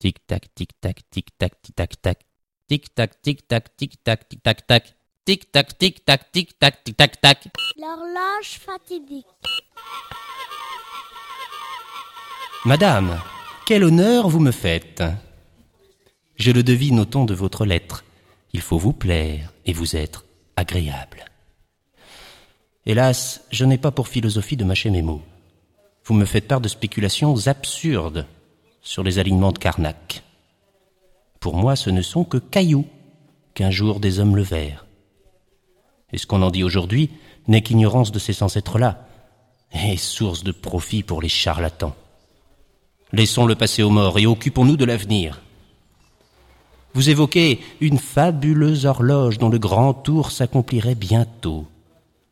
Tic-tac, tic-tac, tic-tac, tic-tac-tac. Tic-tac, tic-tac, tic-tac, tic-tac-tac. Tic-tac, tic-tac, tic-tac, tic-tac-tac. L'horloge fatidique. Madame, quel honneur vous me faites. Je le devine au ton de votre lettre. Il faut vous plaire et vous être agréable. Hélas, je n'ai pas pour philosophie de mâcher mes mots. Vous me faites part de spéculations absurdes sur les alignements de Carnac. Pour moi, ce ne sont que cailloux qu'un jour des hommes levèrent. Et ce qu'on en dit aujourd'hui n'est qu'ignorance de ces ancêtres-là, et source de profit pour les charlatans. Laissons le passé aux morts et occupons-nous de l'avenir. Vous évoquez une fabuleuse horloge dont le grand tour s'accomplirait bientôt.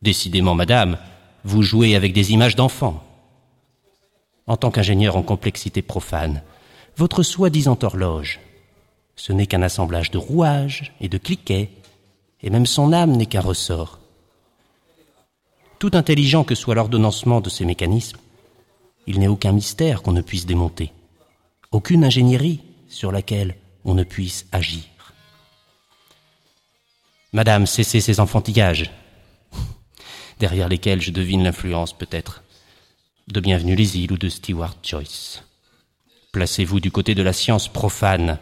Décidément, madame, vous jouez avec des images d'enfants. En tant qu'ingénieur en complexité profane, votre soi-disant horloge, ce n'est qu'un assemblage de rouages et de cliquets, et même son âme n'est qu'un ressort. Tout intelligent que soit l'ordonnancement de ces mécanismes, il n'est aucun mystère qu'on ne puisse démonter, aucune ingénierie sur laquelle on ne puisse agir. Madame, cessez ces enfantillages, derrière lesquels je devine l'influence peut-être de Bienvenue les îles ou de Stewart Joyce. Placez-vous du côté de la science profane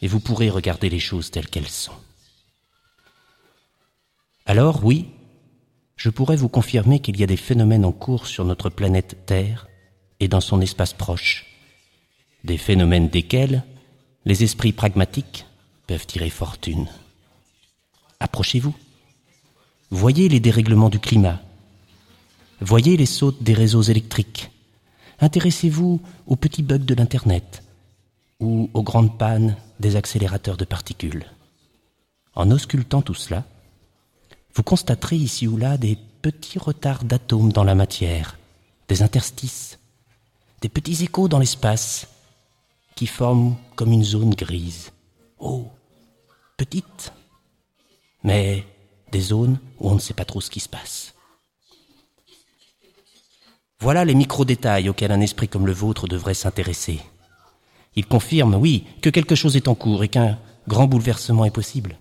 et vous pourrez regarder les choses telles qu'elles sont. Alors oui, je pourrais vous confirmer qu'il y a des phénomènes en cours sur notre planète Terre et dans son espace proche, des phénomènes desquels les esprits pragmatiques peuvent tirer fortune. Approchez-vous. Voyez les dérèglements du climat. Voyez les sautes des réseaux électriques. Intéressez-vous aux petits bugs de l'Internet ou aux grandes pannes des accélérateurs de particules. En auscultant tout cela, vous constaterez ici ou là des petits retards d'atomes dans la matière, des interstices, des petits échos dans l'espace qui forment comme une zone grise. Oh, petite, mais des zones où on ne sait pas trop ce qui se passe. Voilà les micro-détails auxquels un esprit comme le vôtre devrait s'intéresser. Il confirme, oui, que quelque chose est en cours et qu'un grand bouleversement est possible.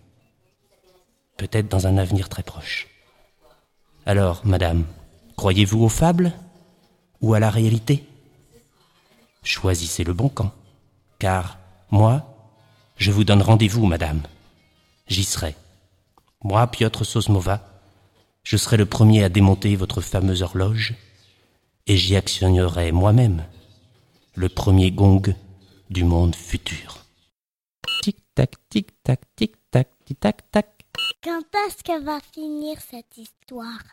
Peut-être dans un avenir très proche. Alors, madame, croyez-vous aux fables ou à la réalité? Choisissez le bon camp, car moi, je vous donne rendez-vous, madame. J'y serai. Moi, Piotr Sosmova, je serai le premier à démonter votre fameuse horloge, et j'y actionnerai moi-même le premier gong du monde futur. Tic-tac, tic-tac, tic-tac, tic-tac, tac. Quand est-ce que va finir cette histoire?